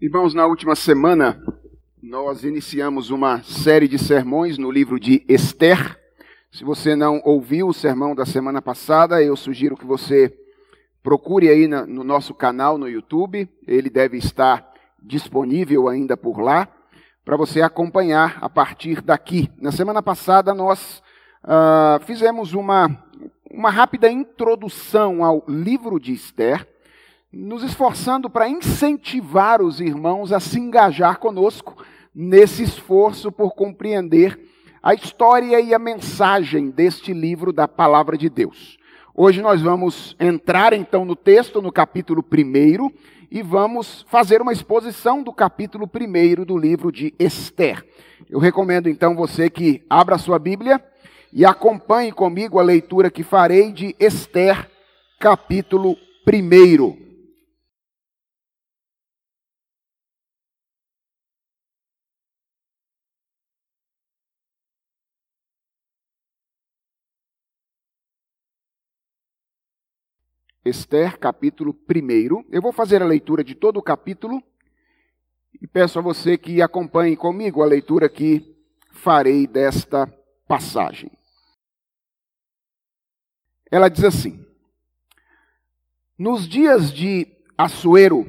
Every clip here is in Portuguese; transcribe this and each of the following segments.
Irmãos, na última semana nós iniciamos uma série de sermões no livro de Esther. Se você não ouviu o sermão da semana passada, eu sugiro que você procure aí no nosso canal no YouTube. Ele deve estar disponível ainda por lá para você acompanhar a partir daqui. Na semana passada nós uh, fizemos uma, uma rápida introdução ao livro de Esther nos esforçando para incentivar os irmãos a se engajar conosco nesse esforço por compreender a história e a mensagem deste livro da Palavra de Deus. Hoje nós vamos entrar então no texto, no capítulo 1, e vamos fazer uma exposição do capítulo 1 do livro de Esther. Eu recomendo então você que abra sua Bíblia e acompanhe comigo a leitura que farei de Esther, capítulo 1. Esther, capítulo 1. Eu vou fazer a leitura de todo o capítulo e peço a você que acompanhe comigo a leitura que farei desta passagem. Ela diz assim: Nos dias de Assuero,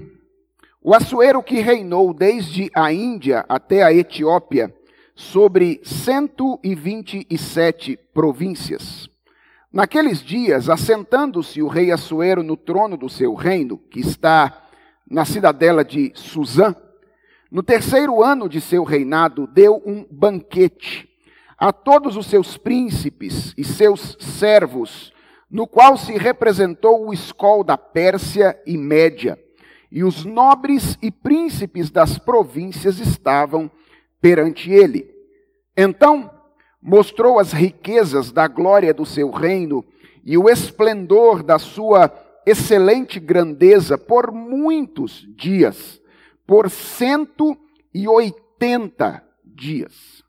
o Assuero que reinou desde a Índia até a Etiópia sobre 127 províncias, Naqueles dias, assentando-se o rei Assuero no trono do seu reino, que está na cidadela de Suzã, no terceiro ano de seu reinado, deu um banquete a todos os seus príncipes e seus servos, no qual se representou o escol da Pérsia e Média, e os nobres e príncipes das províncias estavam perante ele. Então, mostrou as riquezas da glória do seu reino e o esplendor da sua excelente grandeza por muitos dias, por cento e oitenta dias.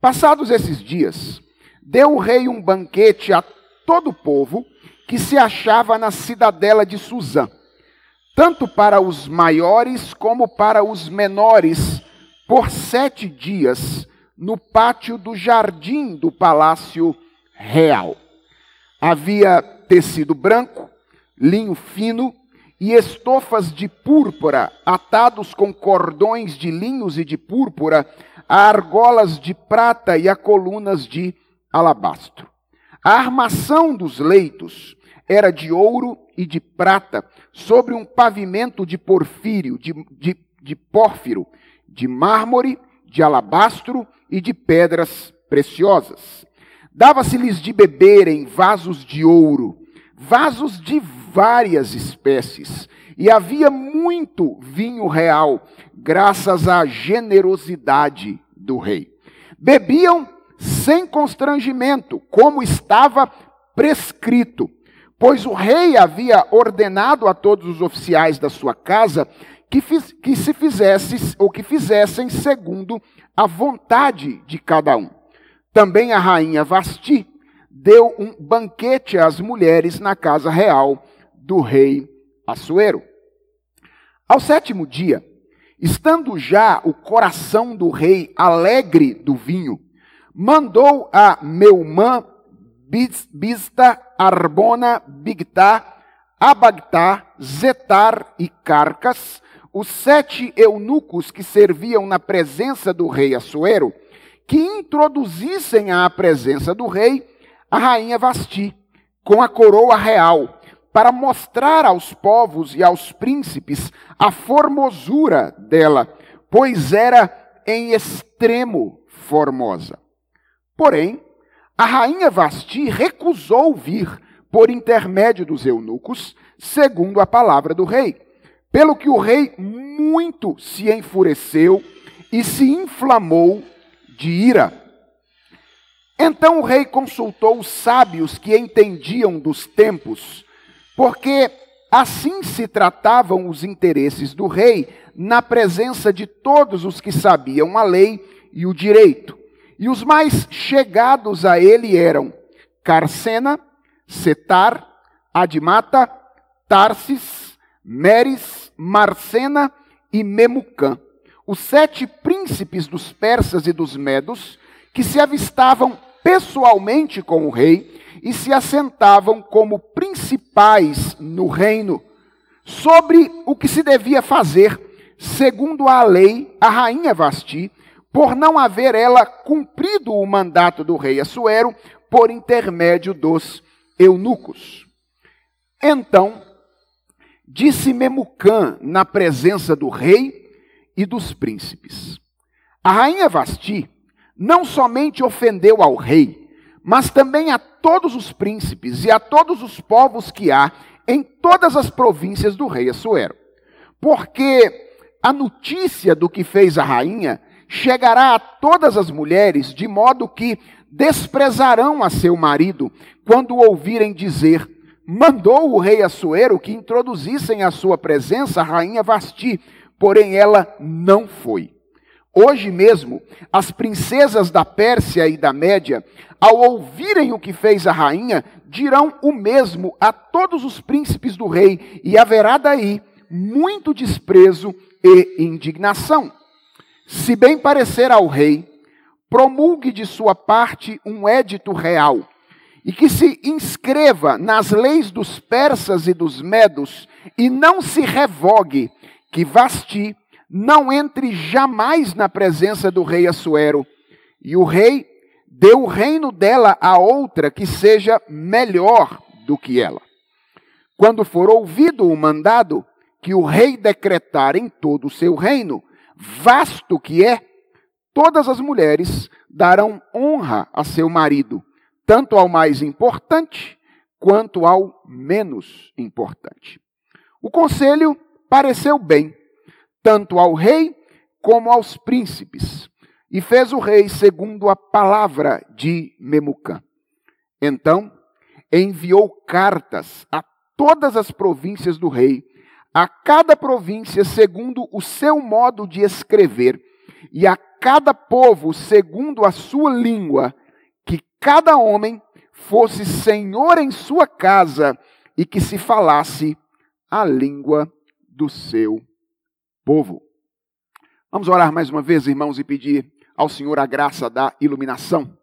Passados esses dias, deu o rei um banquete a todo o povo que se achava na cidadela de Suzã, tanto para os maiores como para os menores, por sete dias, no pátio do jardim do palácio real. Havia tecido branco, linho fino e estofas de púrpura, atados com cordões de linhos e de púrpura, a argolas de prata e a colunas de alabastro. A armação dos leitos era de ouro e de prata, sobre um pavimento de porfírio, de, de, de pórfiro, de mármore, de alabastro e de pedras preciosas. Dava-se-lhes de beber em vasos de ouro, vasos de várias espécies, e havia muito vinho real, graças à generosidade do rei. Bebiam sem constrangimento, como estava prescrito, pois o rei havia ordenado a todos os oficiais da sua casa que, fiz, que se fizesse ou que fizessem segundo a vontade de cada um. Também a rainha Vasti deu um banquete às mulheres na casa real do rei Assuero. Ao sétimo dia, estando já o coração do rei alegre do vinho, mandou a Meumã, Bista, Arbona, Bigtá, Abagtá, Zetar e Carcas, os sete eunucos que serviam na presença do rei Assuero, que introduzissem à presença do rei a rainha Vasti, com a coroa real, para mostrar aos povos e aos príncipes a formosura dela, pois era em extremo formosa. Porém, a rainha Vasti recusou vir por intermédio dos eunucos, segundo a palavra do rei. Pelo que o rei muito se enfureceu e se inflamou de ira. Então o rei consultou os sábios que entendiam dos tempos, porque assim se tratavam os interesses do rei na presença de todos os que sabiam a lei e o direito. E os mais chegados a ele eram Carcena, Setar, Admata, Tarsis, Meres, Marcena e Memucã, os sete príncipes dos persas e dos medos, que se avistavam pessoalmente com o rei e se assentavam como principais no reino, sobre o que se devia fazer, segundo a lei, a rainha Vasti, por não haver ela cumprido o mandato do rei Assuero por intermédio dos eunucos. Então, disse Memucã na presença do rei e dos príncipes: A rainha Vasti não somente ofendeu ao rei, mas também a todos os príncipes e a todos os povos que há em todas as províncias do rei Assuero. Porque a notícia do que fez a rainha chegará a todas as mulheres, de modo que desprezarão a seu marido quando ouvirem dizer: Mandou o rei Assuero que introduzissem à sua presença a rainha Vasti, porém ela não foi. Hoje mesmo, as princesas da Pérsia e da Média, ao ouvirem o que fez a rainha, dirão o mesmo a todos os príncipes do rei, e haverá daí muito desprezo e indignação. Se bem parecer ao rei, promulgue de sua parte um édito real, e que se inscreva nas leis dos persas e dos medos, e não se revogue, que Vasti não entre jamais na presença do rei Assuero. E o rei deu o reino dela a outra que seja melhor do que ela. Quando for ouvido o mandado que o rei decretar em todo o seu reino, vasto que é, todas as mulheres darão honra a seu marido, tanto ao mais importante quanto ao menos importante. O conselho pareceu bem tanto ao rei como aos príncipes, e fez o rei segundo a palavra de Memucã. Então enviou cartas a todas as províncias do rei, a cada província segundo o seu modo de escrever, e a cada povo segundo a sua língua, cada homem fosse senhor em sua casa e que se falasse a língua do seu povo. Vamos orar mais uma vez, irmãos, e pedir ao Senhor a graça da iluminação.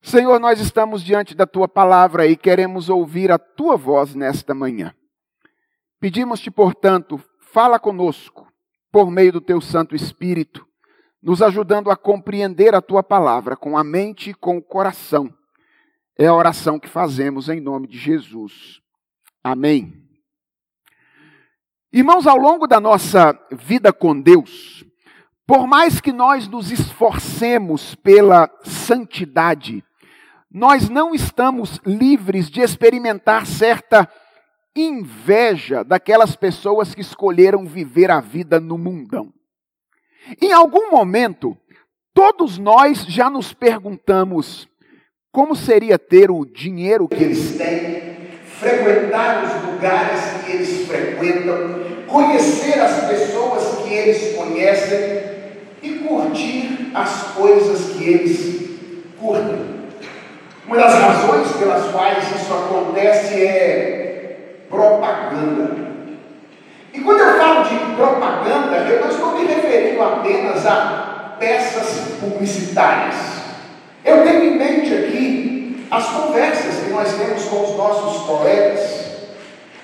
Senhor, nós estamos diante da tua palavra e queremos ouvir a tua voz nesta manhã. Pedimos-te, portanto, fala conosco por meio do teu Santo Espírito, nos ajudando a compreender a tua palavra com a mente e com o coração. É a oração que fazemos em nome de Jesus. Amém. Irmãos, ao longo da nossa vida com Deus, por mais que nós nos esforcemos pela santidade, nós não estamos livres de experimentar certa inveja daquelas pessoas que escolheram viver a vida no mundão. Em algum momento, todos nós já nos perguntamos como seria ter o dinheiro que eles têm, frequentar os lugares que eles frequentam, conhecer as pessoas que eles conhecem e curtir as coisas que eles curtem. Uma das razões pelas quais isso acontece é propaganda. E quando eu falo de propaganda, eu não estou me referindo apenas a peças publicitárias. Eu tenho em mente aqui as conversas que nós temos com os nossos colegas,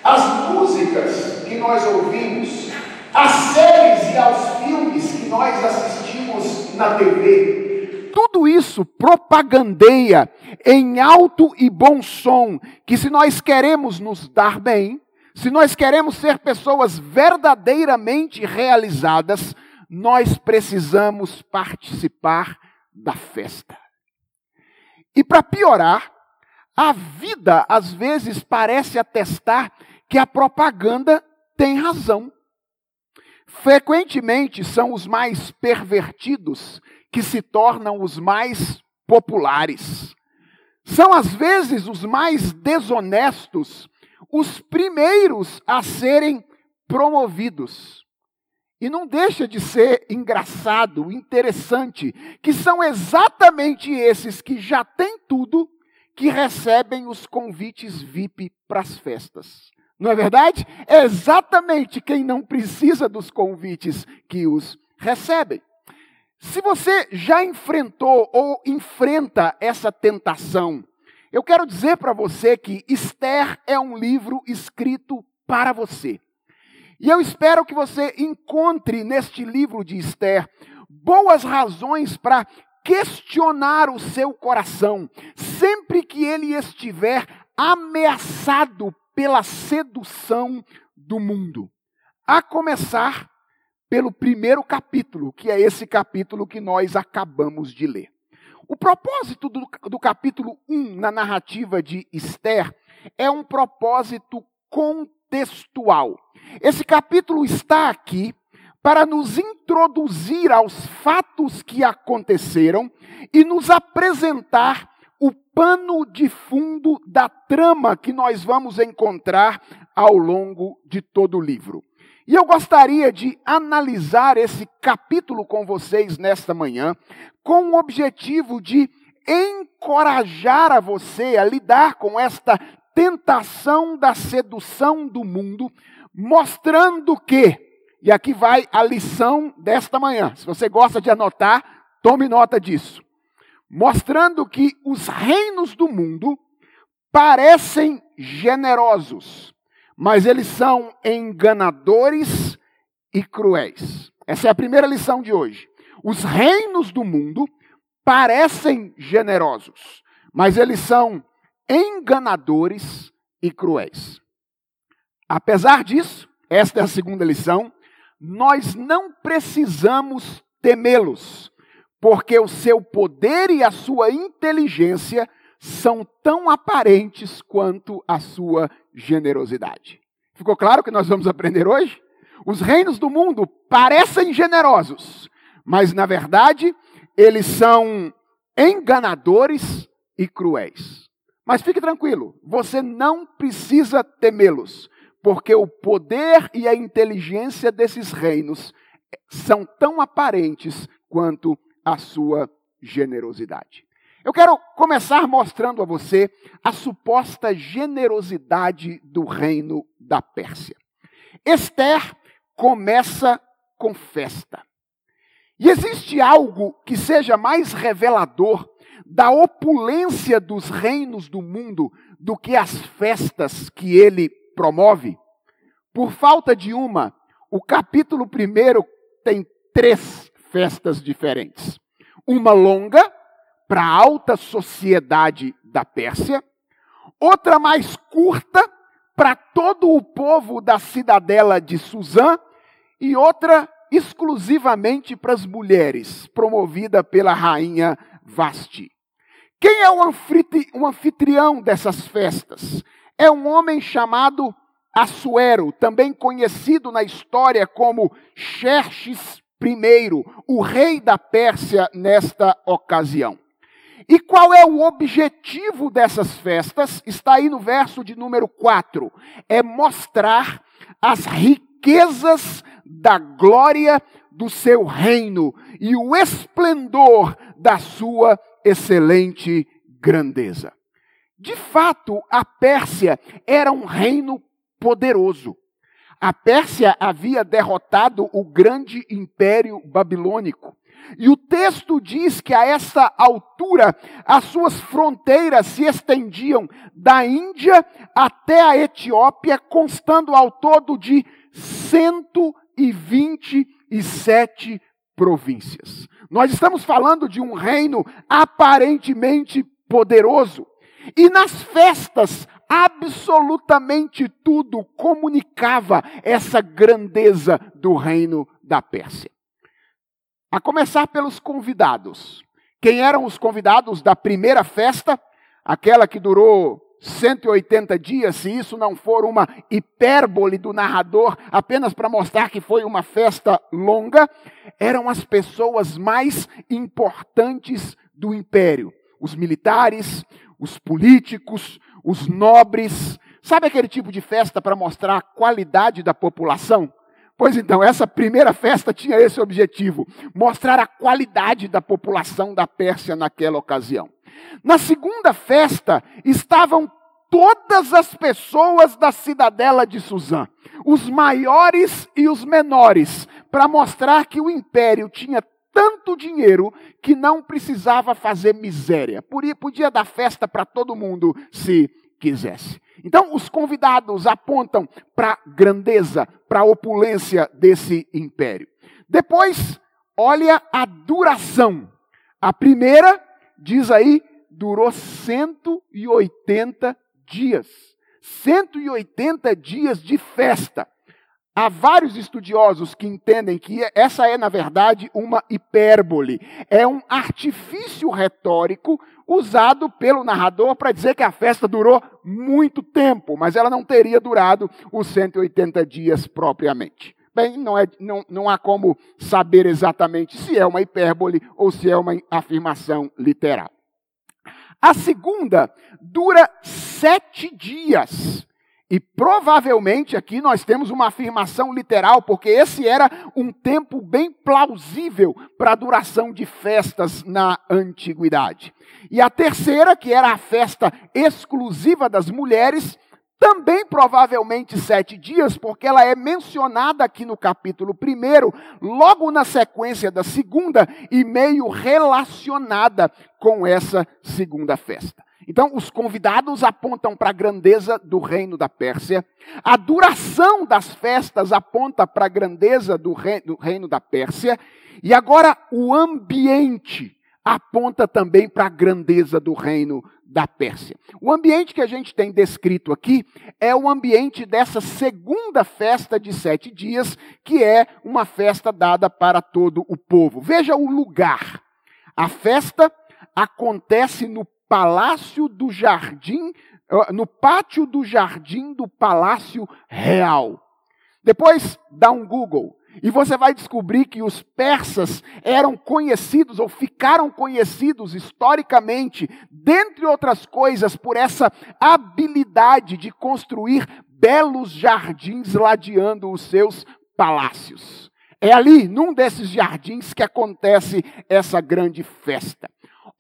as músicas que nós ouvimos, as séries e aos filmes que nós assistimos na TV. Tudo isso propagandeia em alto e bom som que se nós queremos nos dar bem, se nós queremos ser pessoas verdadeiramente realizadas, nós precisamos participar da festa. E para piorar, a vida às vezes parece atestar que a propaganda tem razão. Frequentemente são os mais pervertidos que se tornam os mais populares. São às vezes os mais desonestos, os primeiros a serem promovidos. E não deixa de ser engraçado, interessante, que são exatamente esses que já têm tudo que recebem os convites VIP para as festas. Não é verdade? É exatamente quem não precisa dos convites que os recebem. Se você já enfrentou ou enfrenta essa tentação, eu quero dizer para você que Esther é um livro escrito para você. E eu espero que você encontre neste livro de Esther boas razões para questionar o seu coração, sempre que ele estiver ameaçado pela sedução do mundo. A começar pelo primeiro capítulo, que é esse capítulo que nós acabamos de ler. O propósito do, do capítulo 1 na narrativa de Esther é um propósito contextual. Esse capítulo está aqui para nos introduzir aos fatos que aconteceram e nos apresentar o pano de fundo da trama que nós vamos encontrar ao longo de todo o livro. E eu gostaria de analisar esse capítulo com vocês nesta manhã, com o objetivo de encorajar a você a lidar com esta tentação da sedução do mundo, mostrando que, e aqui vai a lição desta manhã, se você gosta de anotar, tome nota disso. Mostrando que os reinos do mundo parecem generosos, mas eles são enganadores e cruéis. Essa é a primeira lição de hoje. Os reinos do mundo parecem generosos, mas eles são enganadores e cruéis. Apesar disso, esta é a segunda lição, nós não precisamos temê-los, porque o seu poder e a sua inteligência são tão aparentes quanto a sua generosidade. Ficou claro que nós vamos aprender hoje? Os reinos do mundo parecem generosos, mas na verdade eles são enganadores e cruéis. Mas fique tranquilo, você não precisa temê-los, porque o poder e a inteligência desses reinos são tão aparentes quanto a sua generosidade. Eu quero começar mostrando a você a suposta generosidade do reino da Pérsia. Esther começa com festa. E existe algo que seja mais revelador da opulência dos reinos do mundo do que as festas que ele promove? Por falta de uma, o capítulo primeiro tem três festas diferentes. Uma longa, para a alta sociedade da Pérsia, outra mais curta, para todo o povo da cidadela de Suzã, e outra exclusivamente para as mulheres, promovida pela rainha Vasti. Quem é o anfitrião dessas festas? É um homem chamado Assuero, também conhecido na história como Xerxes I, o rei da Pérsia nesta ocasião. E qual é o objetivo dessas festas? Está aí no verso de número 4. É mostrar as riquezas da glória do seu reino e o esplendor da sua excelente grandeza. De fato, a Pérsia era um reino poderoso. A Pérsia havia derrotado o grande império babilônico. E o texto diz que a essa altura as suas fronteiras se estendiam da Índia até a Etiópia, constando ao todo de 127 províncias. Nós estamos falando de um reino aparentemente poderoso. E nas festas, absolutamente tudo comunicava essa grandeza do reino da Pérsia. A começar pelos convidados. Quem eram os convidados da primeira festa? Aquela que durou 180 dias, se isso não for uma hipérbole do narrador, apenas para mostrar que foi uma festa longa, eram as pessoas mais importantes do império: os militares, os políticos, os nobres. Sabe aquele tipo de festa para mostrar a qualidade da população? Pois então, essa primeira festa tinha esse objetivo: mostrar a qualidade da população da Pérsia naquela ocasião. Na segunda festa estavam todas as pessoas da cidadela de Suzã, os maiores e os menores, para mostrar que o império tinha tanto dinheiro que não precisava fazer miséria. Podia dar festa para todo mundo se quisesse. Então, os convidados apontam para a grandeza, para a opulência desse império. Depois, olha a duração. A primeira, diz aí, durou 180 dias. 180 dias de festa. Há vários estudiosos que entendem que essa é, na verdade, uma hipérbole. É um artifício retórico usado pelo narrador para dizer que a festa durou muito tempo, mas ela não teria durado os 180 dias propriamente. Bem, não, é, não, não há como saber exatamente se é uma hipérbole ou se é uma afirmação literal. A segunda dura sete dias. E provavelmente aqui nós temos uma afirmação literal, porque esse era um tempo bem plausível para a duração de festas na antiguidade. E a terceira, que era a festa exclusiva das mulheres, também provavelmente sete dias, porque ela é mencionada aqui no capítulo primeiro, logo na sequência da segunda, e meio relacionada com essa segunda festa. Então, os convidados apontam para a grandeza do reino da Pérsia, a duração das festas aponta para a grandeza do reino da Pérsia, e agora o ambiente aponta também para a grandeza do reino da Pérsia. O ambiente que a gente tem descrito aqui é o ambiente dessa segunda festa de sete dias, que é uma festa dada para todo o povo. Veja o lugar. A festa acontece no palácio do jardim, no pátio do jardim do palácio real. Depois dá um Google e você vai descobrir que os persas eram conhecidos ou ficaram conhecidos historicamente, dentre outras coisas, por essa habilidade de construir belos jardins ladeando os seus palácios. É ali, num desses jardins, que acontece essa grande festa.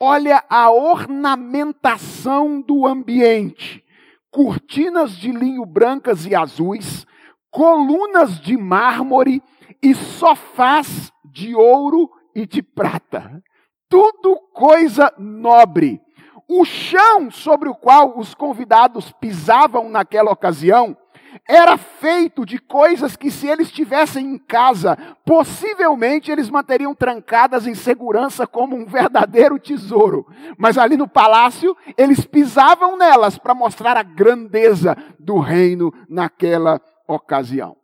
Olha a ornamentação do ambiente: cortinas de linho brancas e azuis, colunas de mármore e sofás de ouro e de prata. Tudo coisa nobre. O chão sobre o qual os convidados pisavam naquela ocasião era feito de coisas que, se eles estivessem em casa, possivelmente eles manteriam trancadas em segurança como um verdadeiro tesouro. Mas ali no palácio, eles pisavam nelas para mostrar a grandeza do reino naquela ocasião.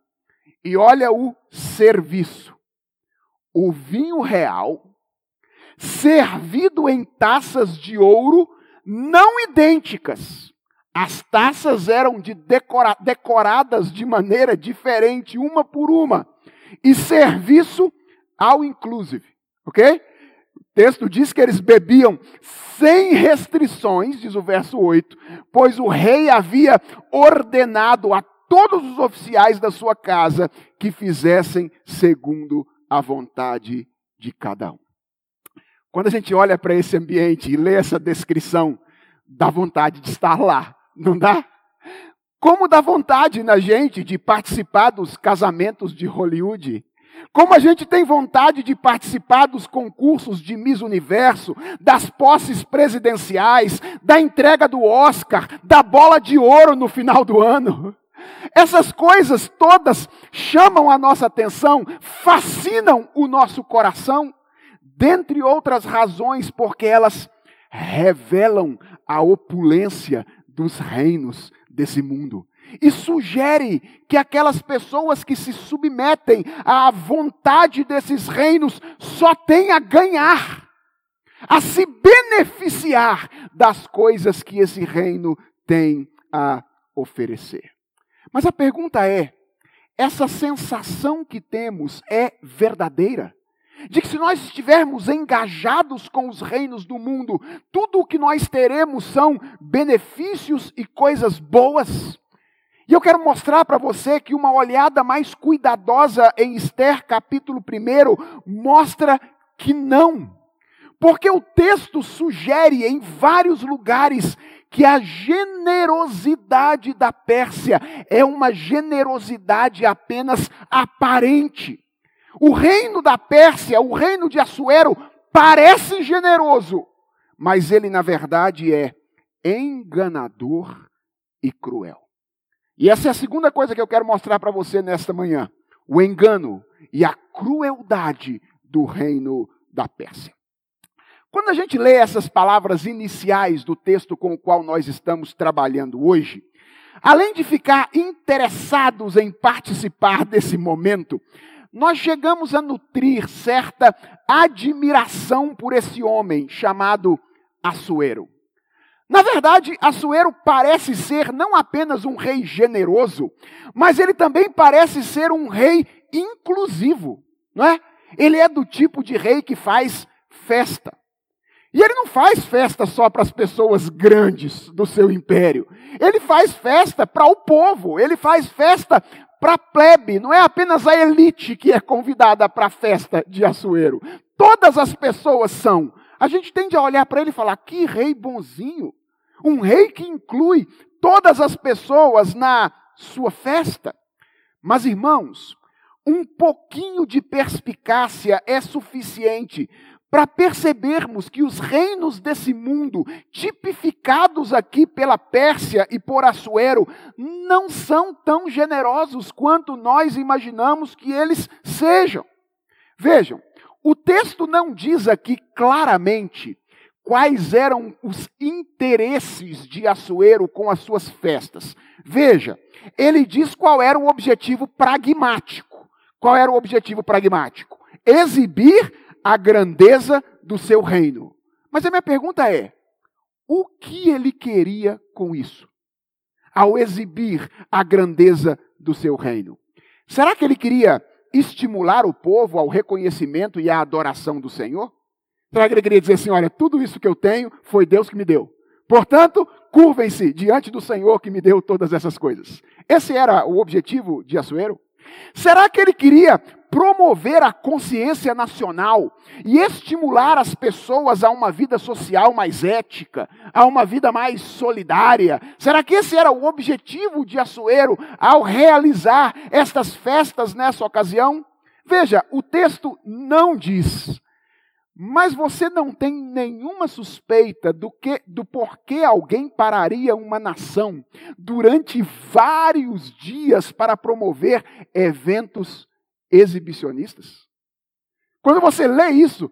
E olha o serviço: o vinho real, servido em taças de ouro não idênticas as taças eram de decora, decoradas de maneira diferente, uma por uma. E serviço ao inclusive. Ok? O texto diz que eles bebiam sem restrições, diz o verso 8, pois o rei havia ordenado a todos os oficiais da sua casa que fizessem segundo a vontade de cada um. Quando a gente olha para esse ambiente e lê essa descrição, dá vontade de estar lá. Não dá? Como dá vontade na gente de participar dos casamentos de Hollywood? Como a gente tem vontade de participar dos concursos de Miss Universo, das posses presidenciais, da entrega do Oscar, da bola de ouro no final do ano. Essas coisas todas chamam a nossa atenção, fascinam o nosso coração, dentre outras razões, porque elas revelam a opulência dos reinos desse mundo. E sugere que aquelas pessoas que se submetem à vontade desses reinos só têm a ganhar, a se beneficiar das coisas que esse reino tem a oferecer. Mas a pergunta é: essa sensação que temos é verdadeira? De que se nós estivermos engajados com os reinos do mundo, tudo o que nós teremos são benefícios e coisas boas. E eu quero mostrar para você que uma olhada mais cuidadosa em Esther, capítulo 1, mostra que não. Porque o texto sugere em vários lugares que a generosidade da Pérsia é uma generosidade apenas aparente. O reino da Pérsia, o reino de Assuero, parece generoso, mas ele na verdade é enganador e cruel. E essa é a segunda coisa que eu quero mostrar para você nesta manhã: o engano e a crueldade do reino da Pérsia. Quando a gente lê essas palavras iniciais do texto com o qual nós estamos trabalhando hoje, além de ficar interessados em participar desse momento, nós chegamos a nutrir certa admiração por esse homem chamado Assuero. Na verdade, Assuero parece ser não apenas um rei generoso, mas ele também parece ser um rei inclusivo, não é? Ele é do tipo de rei que faz festa. E ele não faz festa só para as pessoas grandes do seu império. Ele faz festa para o povo, ele faz festa para a plebe, não é apenas a elite que é convidada para a festa de Assuero. Todas as pessoas são. A gente tende a olhar para ele e falar: que rei bonzinho. Um rei que inclui todas as pessoas na sua festa. Mas, irmãos, um pouquinho de perspicácia é suficiente para percebermos que os reinos desse mundo, tipificados aqui pela Pérsia e por Assuero, não são tão generosos quanto nós imaginamos que eles sejam. Vejam, o texto não diz aqui claramente quais eram os interesses de Assuero com as suas festas. Veja, ele diz qual era o objetivo pragmático. Qual era o objetivo pragmático? Exibir a grandeza do seu reino. Mas a minha pergunta é: o que ele queria com isso? Ao exibir a grandeza do seu reino? Será que ele queria estimular o povo ao reconhecimento e à adoração do Senhor? Será que ele queria dizer assim: olha, tudo isso que eu tenho foi Deus que me deu. Portanto, curvem-se diante do Senhor que me deu todas essas coisas. Esse era o objetivo de Assuero? Será que ele queria promover a consciência nacional e estimular as pessoas a uma vida social mais ética, a uma vida mais solidária? Será que esse era o objetivo de Assuero ao realizar estas festas nessa ocasião? Veja, o texto não diz mas você não tem nenhuma suspeita do, que, do porquê alguém pararia uma nação durante vários dias para promover eventos exibicionistas? Quando você lê isso,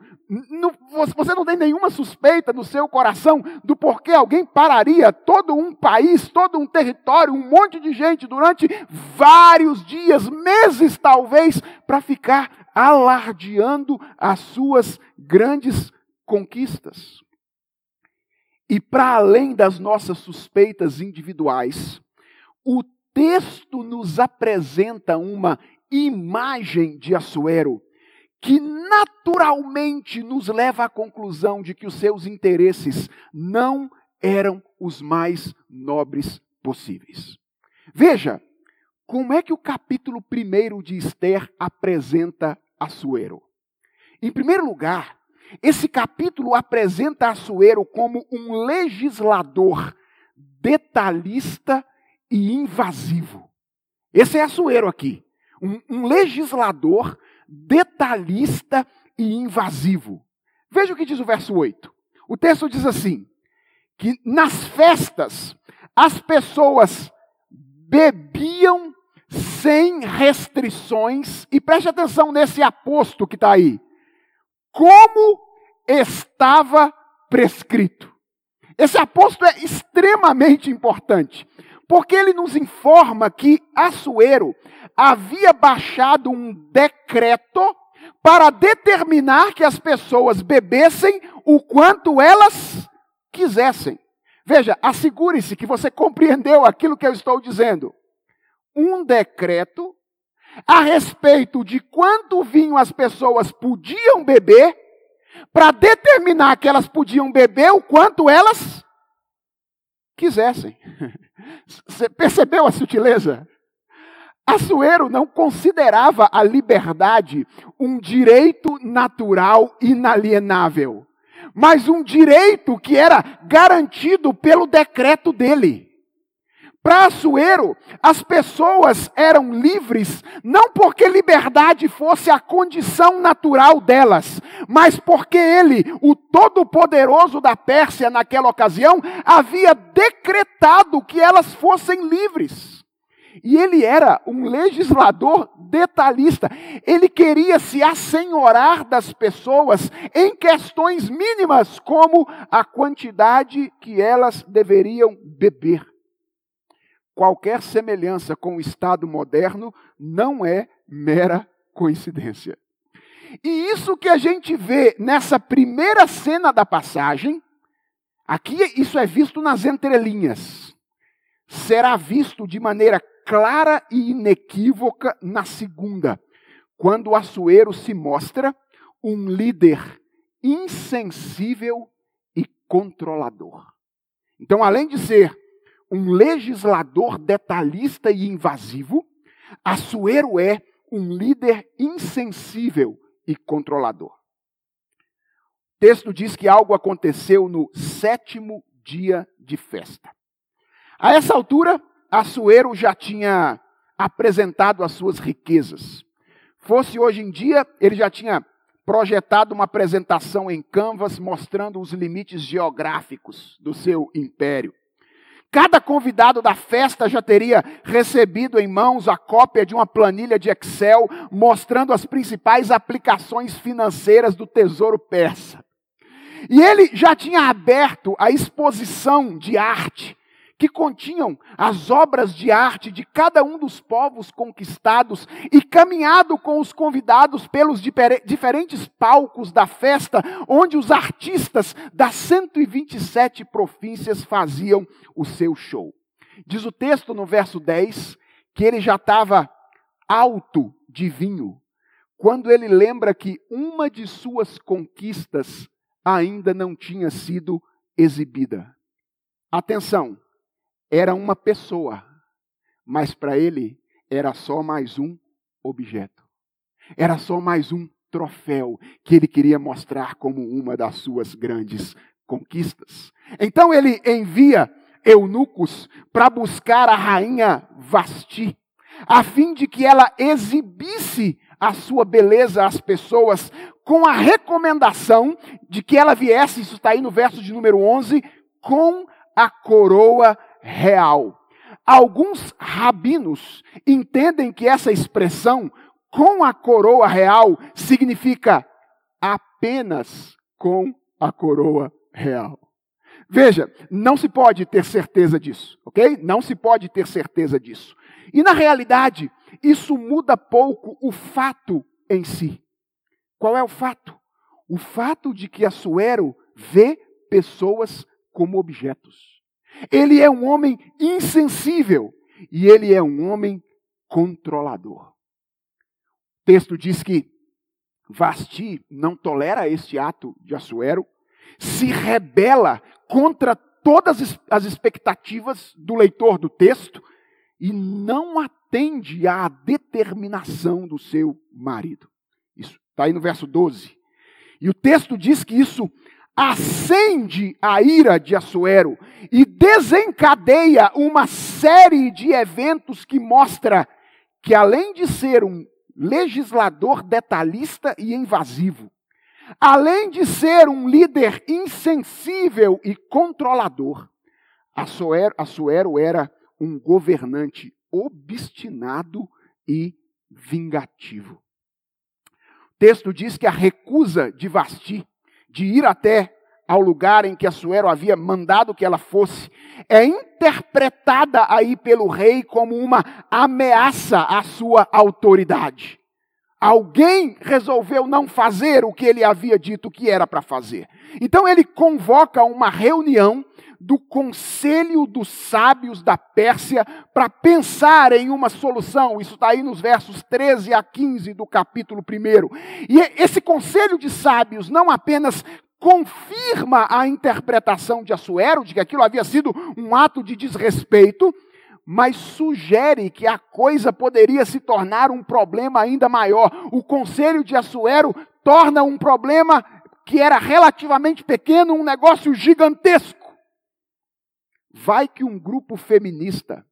você não tem nenhuma suspeita no seu coração do porquê alguém pararia todo um país, todo um território, um monte de gente durante vários dias, meses talvez, para ficar alardeando as suas grandes conquistas. E para além das nossas suspeitas individuais, o texto nos apresenta uma imagem de Assuero que naturalmente nos leva à conclusão de que os seus interesses não eram os mais nobres possíveis. Veja, como é que o capítulo 1 de Esther apresenta Assuero. Em primeiro lugar, esse capítulo apresenta Assuero como um legislador detalhista e invasivo. Esse é Assuero aqui. Um, um legislador detalhista e invasivo. Veja o que diz o verso 8. O texto diz assim: que nas festas as pessoas bebiam sem restrições, e preste atenção nesse aposto que está aí. Como estava prescrito. Esse aposto é extremamente importante, porque ele nos informa que Assuero havia baixado um decreto para determinar que as pessoas bebessem o quanto elas quisessem. Veja, assegure-se que você compreendeu aquilo que eu estou dizendo um decreto a respeito de quanto vinho as pessoas podiam beber, para determinar que elas podiam beber o quanto elas quisessem. Você percebeu a sutileza? Assuero não considerava a liberdade um direito natural inalienável. mas um direito que era garantido pelo decreto dele. Para Assuero, as pessoas eram livres não porque liberdade fosse a condição natural delas, mas porque ele, o Todo-Poderoso da Pérsia naquela ocasião, havia decretado que elas fossem livres. E ele era um legislador detalhista. Ele queria se assenhorar das pessoas em questões mínimas, como a quantidade que elas deveriam beber qualquer semelhança com o Estado moderno não é mera coincidência. E isso que a gente vê nessa primeira cena da passagem, aqui isso é visto nas entrelinhas, será visto de maneira clara e inequívoca na segunda, quando o Assuero se mostra um líder insensível e controlador. Então, além de ser um legislador detalhista e invasivo, Assuero é um líder insensível e controlador. O texto diz que algo aconteceu no sétimo dia de festa. A essa altura, Assuero já tinha apresentado as suas riquezas. Fosse hoje em dia, ele já tinha projetado uma apresentação em Canvas mostrando os limites geográficos do seu império. Cada convidado da festa já teria recebido em mãos a cópia de uma planilha de Excel mostrando as principais aplicações financeiras do Tesouro Persa. E ele já tinha aberto a exposição de arte que continham as obras de arte de cada um dos povos conquistados e caminhado com os convidados pelos diferentes palcos da festa, onde os artistas das 127 províncias faziam o seu show. Diz o texto no verso 10 que ele já estava alto de vinho, quando ele lembra que uma de suas conquistas ainda não tinha sido exibida. Atenção, era uma pessoa, mas para ele era só mais um objeto. Era só mais um troféu que ele queria mostrar como uma das suas grandes conquistas. Então ele envia eunucos para buscar a rainha Vasti, a fim de que ela exibisse a sua beleza às pessoas, com a recomendação de que ela viesse, isso está aí no verso de número 11, com a coroa real. Alguns rabinos entendem que essa expressão, com a coroa real, significa apenas com a coroa real. Veja, não se pode ter certeza disso, ok? Não se pode ter certeza disso. E na realidade, isso muda pouco o fato em si. Qual é o fato? O fato de que Assuero vê pessoas como objetos. Ele é um homem insensível e ele é um homem controlador. O texto diz que Vasti não tolera este ato de Assuero, se rebela contra todas as expectativas do leitor do texto e não atende à determinação do seu marido. Isso está aí no verso 12. E o texto diz que isso acende a ira de Assuero e desencadeia uma série de eventos que mostra que além de ser um legislador detalhista e invasivo, além de ser um líder insensível e controlador, Assuero, Assuero era um governante obstinado e vingativo. O texto diz que a recusa de Vasti de ir até ao lugar em que Assuero havia mandado que ela fosse, é interpretada aí pelo rei como uma ameaça à sua autoridade. Alguém resolveu não fazer o que ele havia dito que era para fazer. Então ele convoca uma reunião do conselho dos sábios da Pérsia para pensar em uma solução. Isso está aí nos versos 13 a 15 do capítulo 1. E esse conselho de sábios não apenas confirma a interpretação de Assuero de que aquilo havia sido um ato de desrespeito, mas sugere que a coisa poderia se tornar um problema ainda maior. O conselho de Assuero torna um problema que era relativamente pequeno, um negócio gigantesco. Vai que um grupo feminista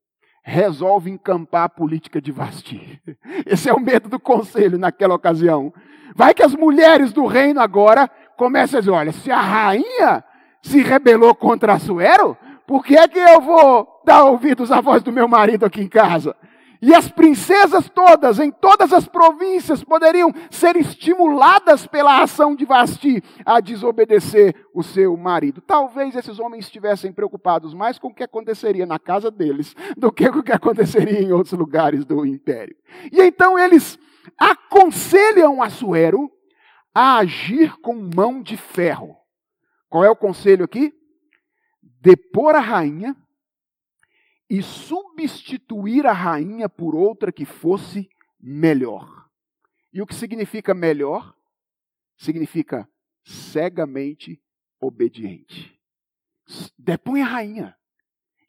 resolve encampar a política de Vasti. Esse é o medo do conselho naquela ocasião. Vai que as mulheres do reino agora comecem a dizer: olha, se a rainha se rebelou contra Assuero, por que é que eu vou dar ouvidos à voz do meu marido aqui em casa? E as princesas todas, em todas as províncias, poderiam ser estimuladas pela ação de Vasti a desobedecer o seu marido. Talvez esses homens estivessem preocupados mais com o que aconteceria na casa deles do que com o que aconteceria em outros lugares do império. E então eles aconselham Assuero a agir com mão de ferro. Qual é o conselho aqui? Depor a rainha e substituir a rainha por outra que fosse melhor. E o que significa melhor? Significa cegamente obediente. Depõe a rainha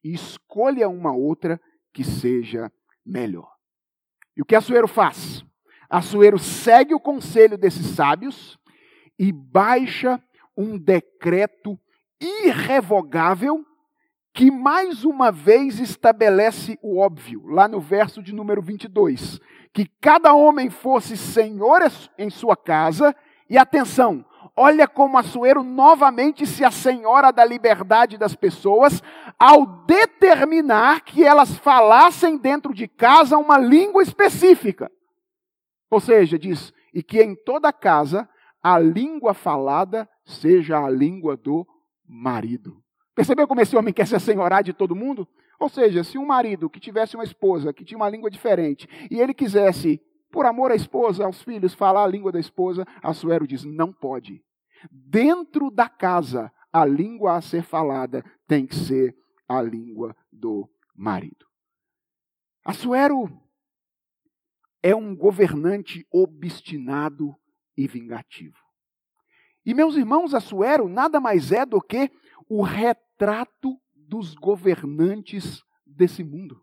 e escolha uma outra que seja melhor. E o que Assuero faz? Assuero segue o conselho desses sábios e baixa um decreto irrevogável que mais uma vez estabelece o óbvio, lá no verso de número 22, que cada homem fosse senhor em sua casa, e atenção, olha como Assuero novamente se assenhora da liberdade das pessoas, ao determinar que elas falassem dentro de casa uma língua específica. Ou seja, diz, e que em toda casa a língua falada seja a língua do marido. Percebeu como esse homem quer se assenhorar de todo mundo? Ou seja, se um marido que tivesse uma esposa que tinha uma língua diferente e ele quisesse, por amor à esposa, aos filhos, falar a língua da esposa, Assuero diz: não pode. Dentro da casa, a língua a ser falada tem que ser a língua do marido. Assuero é um governante obstinado e vingativo. E meus irmãos, Assuero nada mais é do que o retrato dos governantes desse mundo.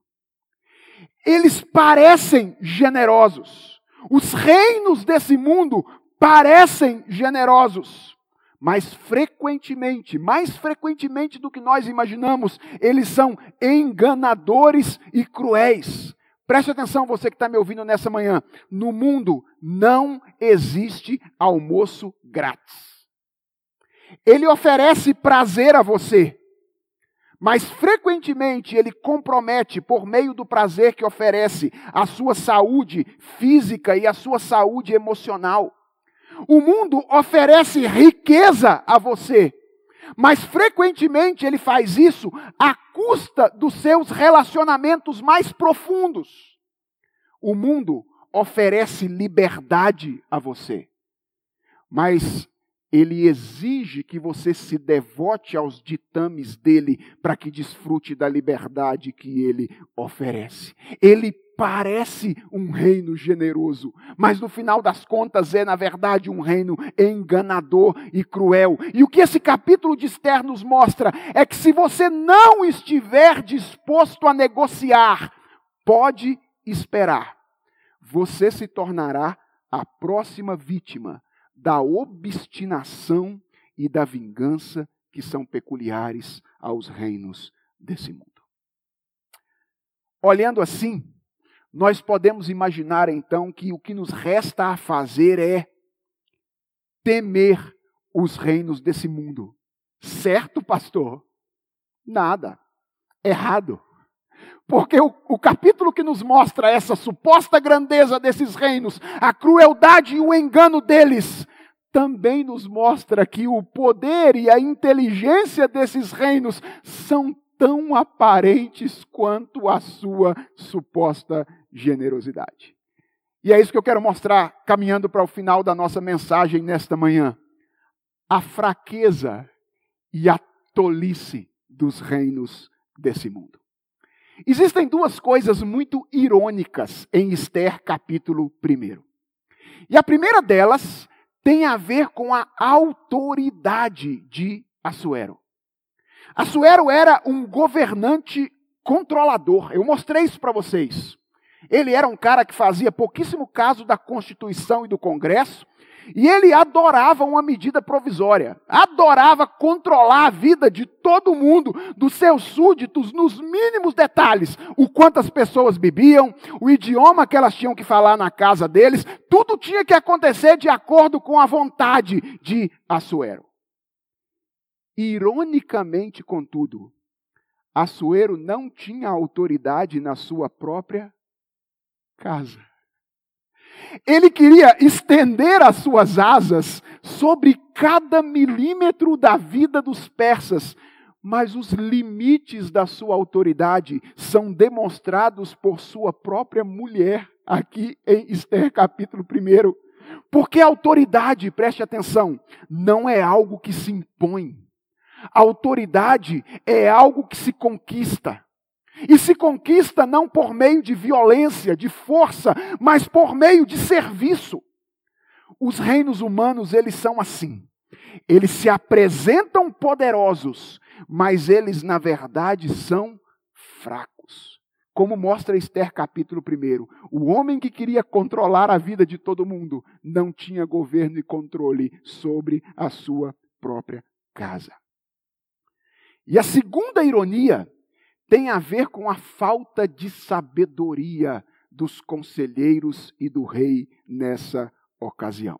Eles parecem generosos. Os reinos desse mundo parecem generosos, mas frequentemente, mais frequentemente do que nós imaginamos, eles são enganadores e cruéis. Preste atenção, você que está me ouvindo nessa manhã. No mundo não existe almoço grátis. Ele oferece prazer a você, mas frequentemente ele compromete, por meio do prazer que oferece, a sua saúde física e a sua saúde emocional. O mundo oferece riqueza a você, mas frequentemente ele faz isso à custa dos seus relacionamentos mais profundos. O mundo oferece liberdade a você, mas ele exige que você se devote aos ditames dele para que desfrute da liberdade que ele oferece. Ele parece um reino generoso, mas no final das contas é, na verdade, um reino enganador e cruel. E o que esse capítulo de Esther nos mostra é que se você não estiver disposto a negociar, pode esperar, você se tornará a próxima vítima da obstinação e da vingança que são peculiares aos reinos desse mundo. Olhando assim, nós podemos imaginar então que o que nos resta a fazer é temer os reinos desse mundo. Certo, pastor? Nada. Errado. Porque o, o, capítulo que nos mostra essa suposta grandeza desses reinos, a crueldade e o engano deles, também nos mostra que o poder e a inteligência desses reinos são tão aparentes quanto a sua suposta generosidade. E é isso que eu quero mostrar, caminhando para o final da nossa mensagem nesta manhã. A fraqueza e a tolice dos reinos desse mundo. Existem duas coisas muito irônicas em Esther, capítulo 1. E a primeira delas tem a ver com a autoridade de Assuero. Assuero era um governante controlador. Eu mostrei isso para vocês. Ele era um cara que fazia pouquíssimo caso da Constituição e do Congresso. E ele adorava uma medida provisória, adorava controlar a vida de todo mundo, dos seus súditos, nos mínimos detalhes. O quanto as pessoas bebiam, o idioma que elas tinham que falar na casa deles, tudo tinha que acontecer de acordo com a vontade de Assuero. Ironicamente, contudo, Assuero não tinha autoridade na sua própria casa. Ele queria estender as suas asas sobre cada milímetro da vida dos persas, mas os limites da sua autoridade são demonstrados por sua própria mulher, aqui em Esther capítulo 1. Porque a autoridade, preste atenção, não é algo que se impõe. A autoridade é algo que se conquista. E se conquista não por meio de violência, de força, mas por meio de serviço. Os reinos humanos, eles são assim. Eles se apresentam poderosos, mas eles, na verdade, são fracos. Como mostra Esther capítulo 1. O homem que queria controlar a vida de todo mundo não tinha governo e controle sobre a sua própria casa. E a segunda ironia tem a ver com a falta de sabedoria dos conselheiros e do rei nessa ocasião.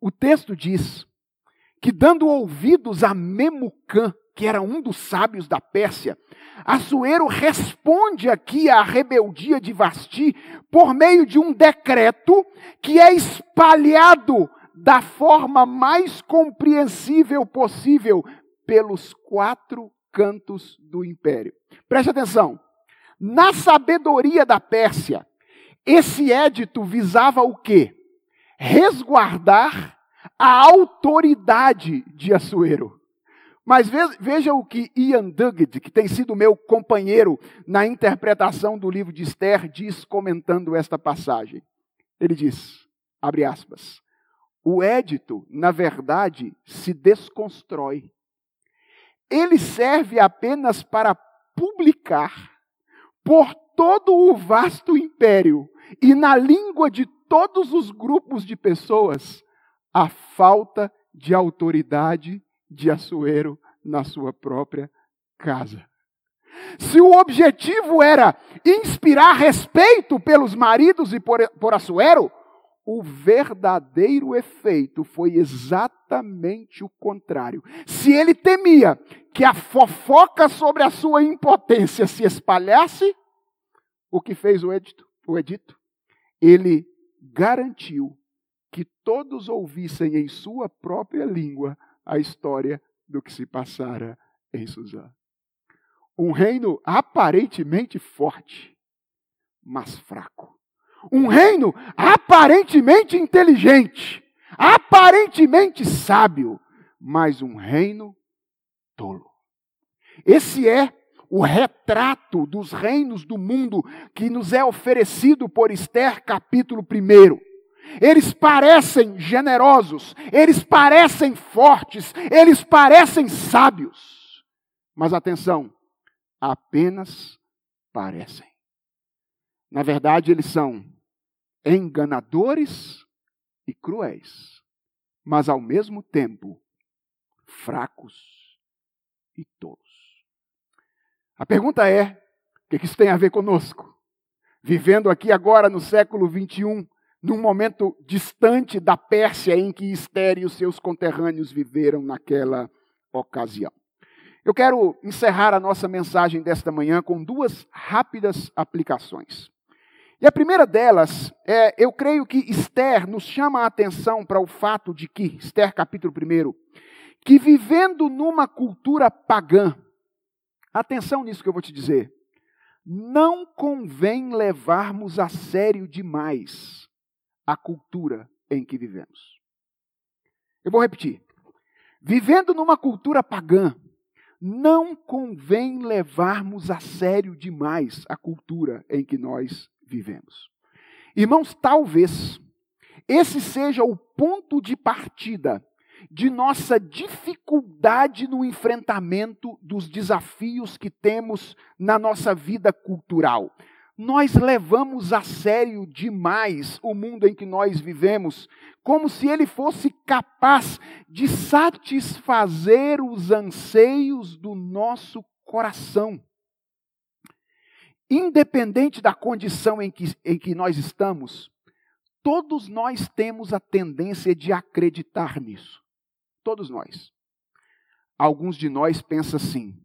O texto diz que, dando ouvidos a Memucã, que era um dos sábios da Pérsia, Assuero responde aqui à rebeldia de Vasti por meio de um decreto que é espalhado da forma mais compreensível possível pelos quatro cantos do império. Preste atenção. Na sabedoria da Pérsia, esse édito visava o quê? Resguardar a autoridade de Assuero. Mas veja o que Ian Dugget, que tem sido meu companheiro na interpretação do livro de Esther, diz comentando esta passagem. Ele diz, abre aspas, o édito, na verdade, se desconstrói ele serve apenas para publicar por todo o vasto império e na língua de todos os grupos de pessoas a falta de autoridade de Assuero na sua própria casa. Se o objetivo era inspirar respeito pelos maridos e por, por Assuero, o verdadeiro efeito foi exatamente o contrário. Se ele temia que a fofoca sobre a sua impotência se espalhasse, o que fez o edito? O edito? Ele garantiu que todos ouvissem em sua própria língua a história do que se passara em Suzã. Um reino aparentemente forte, mas fraco. Um reino aparentemente inteligente, aparentemente sábio, mas um reino tolo. Esse é o retrato dos reinos do mundo que nos é oferecido por Esther, capítulo 1. Eles parecem generosos, eles parecem fortes, eles parecem sábios. Mas atenção, apenas parecem. Na verdade, eles são enganadores e cruéis, mas ao mesmo tempo fracos e tolos. A pergunta é: o que isso tem a ver conosco? Vivendo aqui agora no século 21, num momento distante da Pérsia em que Esther e os seus conterrâneos viveram naquela ocasião. Eu quero encerrar a nossa mensagem desta manhã com duas rápidas aplicações. E a primeira delas é, eu creio que Esther nos chama a atenção para o fato de que, Esther capítulo 1, que vivendo numa cultura pagã, atenção nisso que eu vou te dizer, não convém levarmos a sério demais a cultura em que vivemos. Eu vou repetir. Vivendo numa cultura pagã, não convém levarmos a sério demais a cultura em que nós vivemos. Irmãos, talvez esse seja o ponto de partida de nossa dificuldade no enfrentamento dos desafios que temos na nossa vida cultural. nós levamos a sério demais o mundo em que nós vivemos, como se ele fosse capaz de satisfazer os anseios do nosso coração. Independente da condição em que, em que nós estamos, todos nós temos a tendência de acreditar nisso. Todos nós. Alguns de nós pensam assim: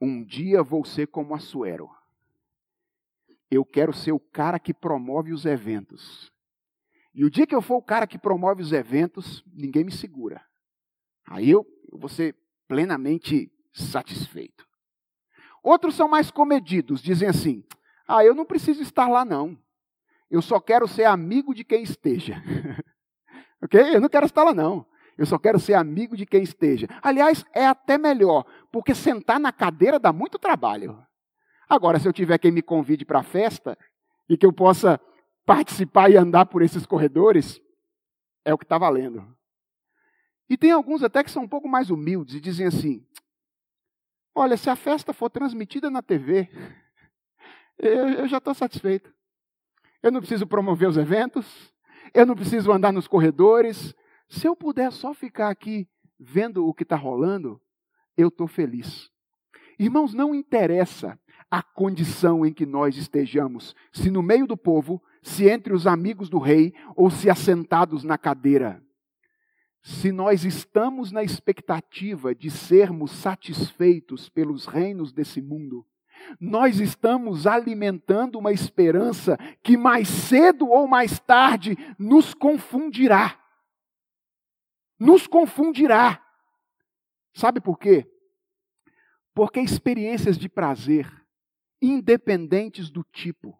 um dia vou ser como a Suero. Eu quero ser o cara que promove os eventos. E o dia que eu for o cara que promove os eventos, ninguém me segura. Aí eu, eu vou ser plenamente satisfeito. Outros são mais comedidos, dizem assim: ah, eu não preciso estar lá, não. Eu só quero ser amigo de quem esteja. ok? Eu não quero estar lá, não. Eu só quero ser amigo de quem esteja. Aliás, é até melhor, porque sentar na cadeira dá muito trabalho. Agora, se eu tiver quem me convide para a festa e que eu possa participar e andar por esses corredores, é o que está valendo. E tem alguns até que são um pouco mais humildes e dizem assim: Olha, se a festa for transmitida na TV, eu, eu já estou satisfeito. Eu não preciso promover os eventos, eu não preciso andar nos corredores. Se eu puder só ficar aqui vendo o que está rolando, eu estou feliz. Irmãos, não interessa a condição em que nós estejamos, se no meio do povo, se entre os amigos do rei ou se assentados na cadeira. Se nós estamos na expectativa de sermos satisfeitos pelos reinos desse mundo, nós estamos alimentando uma esperança que mais cedo ou mais tarde nos confundirá. Nos confundirá. Sabe por quê? Porque experiências de prazer independentes do tipo.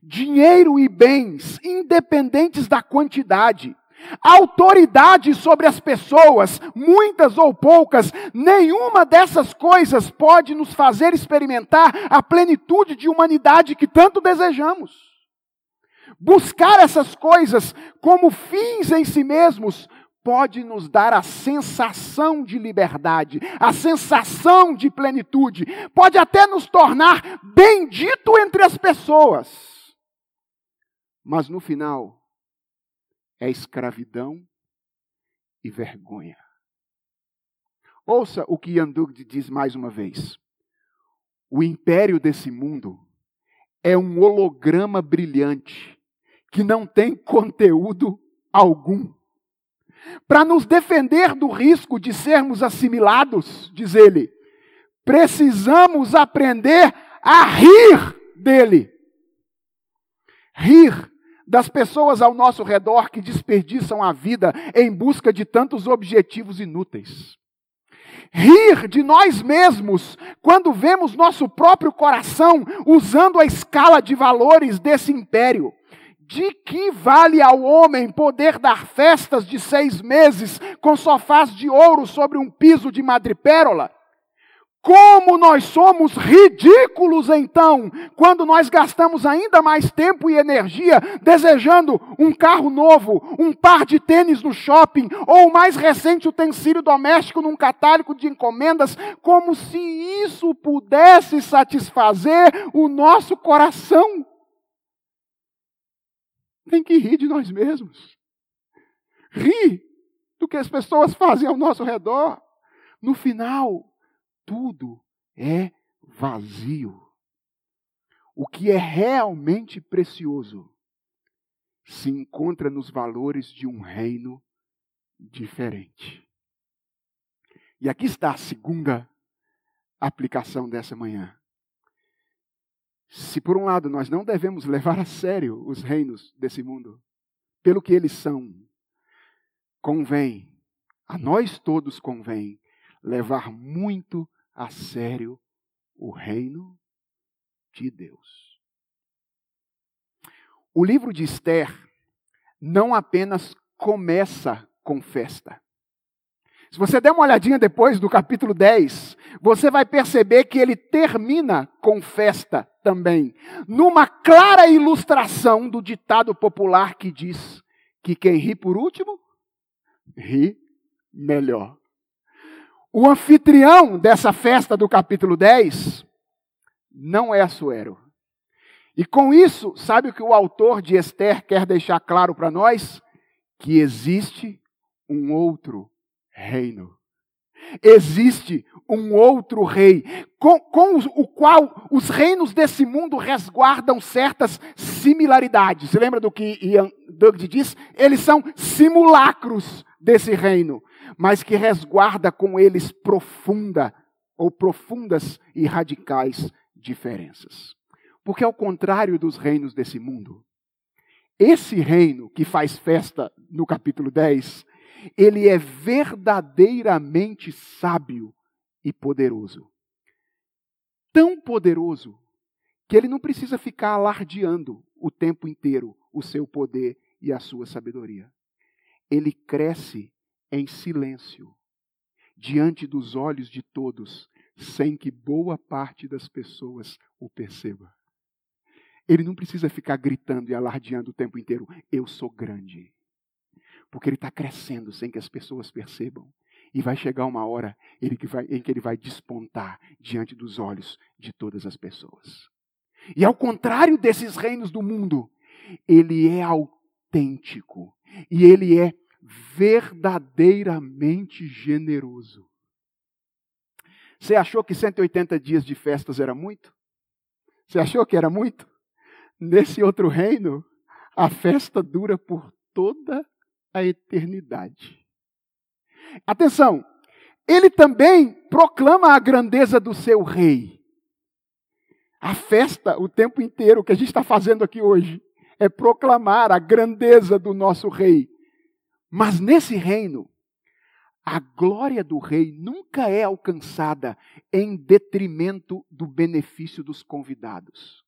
Dinheiro e bens, independentes da quantidade. Autoridade sobre as pessoas, muitas ou poucas, nenhuma dessas coisas pode nos fazer experimentar a plenitude de humanidade que tanto desejamos. Buscar essas coisas como fins em si mesmos pode nos dar a sensação de liberdade, a sensação de plenitude, pode até nos tornar bendito entre as pessoas. Mas no final, é escravidão e vergonha. Ouça o que Yandug diz mais uma vez. O império desse mundo é um holograma brilhante que não tem conteúdo algum para nos defender do risco de sermos assimilados, diz ele, precisamos aprender a rir dele. Rir das pessoas ao nosso redor que desperdiçam a vida em busca de tantos objetivos inúteis. Rir de nós mesmos quando vemos nosso próprio coração usando a escala de valores desse império. De que vale ao homem poder dar festas de seis meses com sofás de ouro sobre um piso de madrepérola? Como nós somos ridículos então, quando nós gastamos ainda mais tempo e energia desejando um carro novo, um par de tênis no shopping, ou o mais recente utensílio doméstico num catálogo de encomendas, como se isso pudesse satisfazer o nosso coração tem que rir de nós mesmos. Rir do que as pessoas fazem ao nosso redor. No final, tudo é vazio. O que é realmente precioso se encontra nos valores de um reino diferente. E aqui está a segunda aplicação dessa manhã. Se por um lado nós não devemos levar a sério os reinos desse mundo, pelo que eles são, convém, a nós todos convém, levar muito a sério o reino de Deus. O livro de Esther não apenas começa com festa. Se você der uma olhadinha depois do capítulo 10, você vai perceber que ele termina com festa também, numa clara ilustração do ditado popular que diz que quem ri por último, ri melhor. O anfitrião dessa festa do capítulo 10 não é Assuero. E com isso, sabe o que o autor de Esther quer deixar claro para nós? Que existe um outro reino. Existe um outro rei, com, com o qual os reinos desse mundo resguardam certas similaridades. Você lembra do que Ian Doug diz? Eles são simulacros desse reino, mas que resguarda com eles profunda ou profundas e radicais diferenças. Porque, ao contrário dos reinos desse mundo, esse reino que faz festa no capítulo 10, ele é verdadeiramente sábio e poderoso. Tão poderoso que ele não precisa ficar alardeando o tempo inteiro o seu poder e a sua sabedoria. Ele cresce em silêncio, diante dos olhos de todos, sem que boa parte das pessoas o perceba. Ele não precisa ficar gritando e alardeando o tempo inteiro: Eu sou grande. Porque ele está crescendo sem que as pessoas percebam. E vai chegar uma hora em que, ele vai despontar diante dos olhos de todas as pessoas. E ao contrário desses reinos do mundo, ele é autêntico e ele é verdadeiramente generoso. Você achou que 180 dias de festas era muito? Você achou que era muito? Nesse outro reino, a festa dura por toda a eternidade. Atenção, ele também proclama a grandeza do seu rei. A festa, o tempo inteiro, que a gente está fazendo aqui hoje, é proclamar a grandeza do nosso rei. Mas nesse reino, a glória do rei nunca é alcançada em detrimento do benefício dos convidados.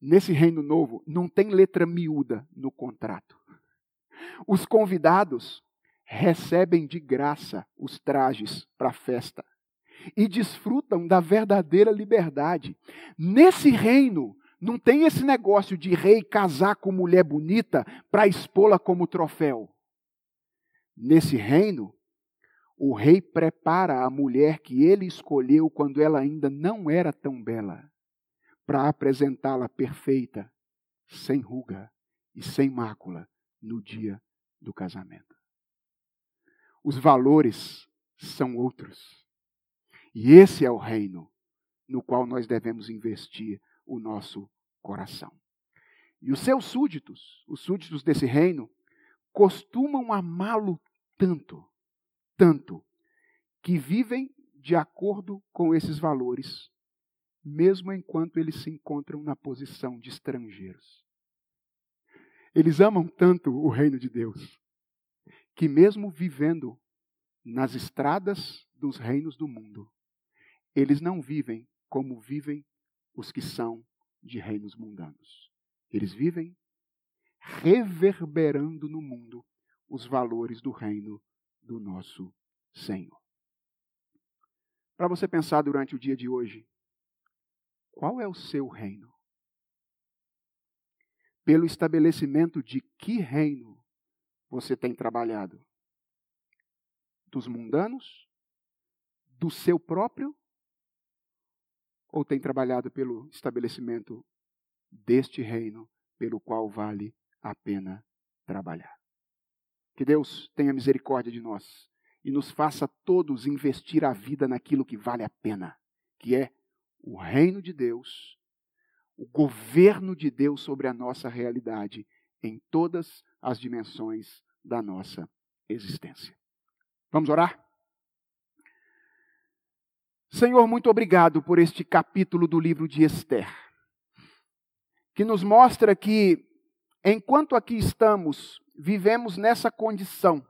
Nesse reino novo, não tem letra miúda no contrato. Os convidados recebem de graça os trajes para a festa e desfrutam da verdadeira liberdade. Nesse reino, não tem esse negócio de rei casar com mulher bonita para expô-la como troféu. Nesse reino, o rei prepara a mulher que ele escolheu quando ela ainda não era tão bela, para apresentá-la perfeita, sem ruga e sem mácula no dia do casamento. Os valores são outros. E esse é o reino no qual nós devemos investir o nosso coração. E os seus súditos, os súditos desse reino, costumam amá-lo tanto tanto que vivem de acordo com esses valores, mesmo enquanto eles se encontram na posição de estrangeiros. Eles amam tanto o reino de Deus, que mesmo vivendo nas estradas dos reinos do mundo, eles não vivem como vivem os que são de reinos mundanos. Eles vivem reverberando no mundo os valores do reino do nosso Senhor. Para você pensar durante o dia de hoje, qual é o seu reino? Pelo estabelecimento de que reino você tem trabalhado? Dos mundanos? Do seu próprio? Ou tem trabalhado pelo estabelecimento deste reino pelo qual vale a pena trabalhar? Que Deus tenha misericórdia de nós e nos faça todos investir a vida naquilo que vale a pena, que é o reino de Deus, o governo de Deus sobre a nossa realidade em todas as dimensões da nossa existência. Vamos orar? Senhor, muito obrigado por este capítulo do livro de Esther, que nos mostra que, enquanto aqui estamos vivemos nessa condição,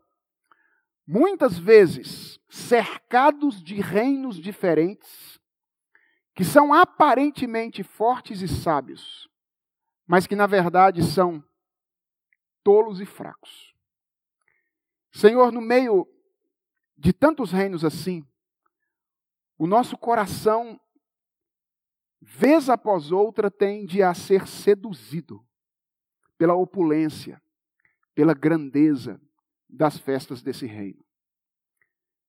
muitas vezes cercados de reinos diferentes, que são aparentemente fortes e sábios, mas que na verdade são tolos e fracos. Senhor, no meio de tantos reinos assim, o nosso coração, vez após outra, tende a ser seduzido pela opulência, pela grandeza das festas desse reino.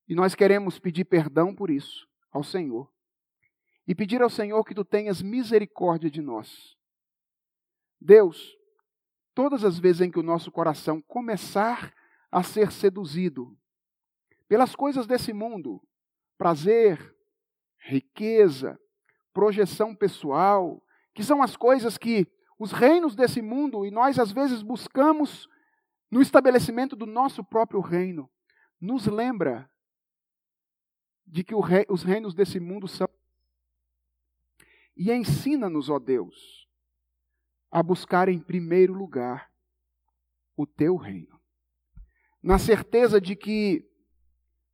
E nós queremos pedir perdão por isso ao Senhor. E pedir ao Senhor que tu tenhas misericórdia de nós Deus, todas as vezes em que o nosso coração começar a ser seduzido pelas coisas desse mundo, prazer, riqueza, projeção pessoal, que são as coisas que os reinos desse mundo e nós às vezes buscamos no estabelecimento do nosso próprio reino, nos lembra de que os reinos desse mundo são. E ensina-nos, ó Deus, a buscar em primeiro lugar o teu reino. Na certeza de que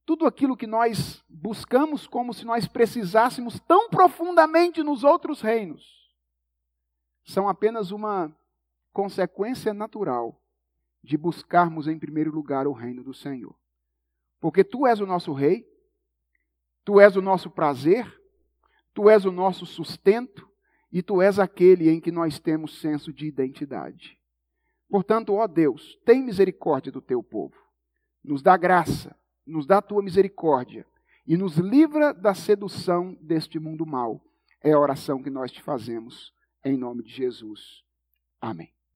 tudo aquilo que nós buscamos como se nós precisássemos tão profundamente nos outros reinos, são apenas uma consequência natural de buscarmos em primeiro lugar o reino do Senhor. Porque tu és o nosso rei, tu és o nosso prazer, tu és o nosso sustento e tu és aquele em que nós temos senso de identidade. Portanto, ó Deus, tem misericórdia do teu povo. Nos dá graça, nos dá a tua misericórdia e nos livra da sedução deste mundo mau. É a oração que nós te fazemos em nome de Jesus. Amém.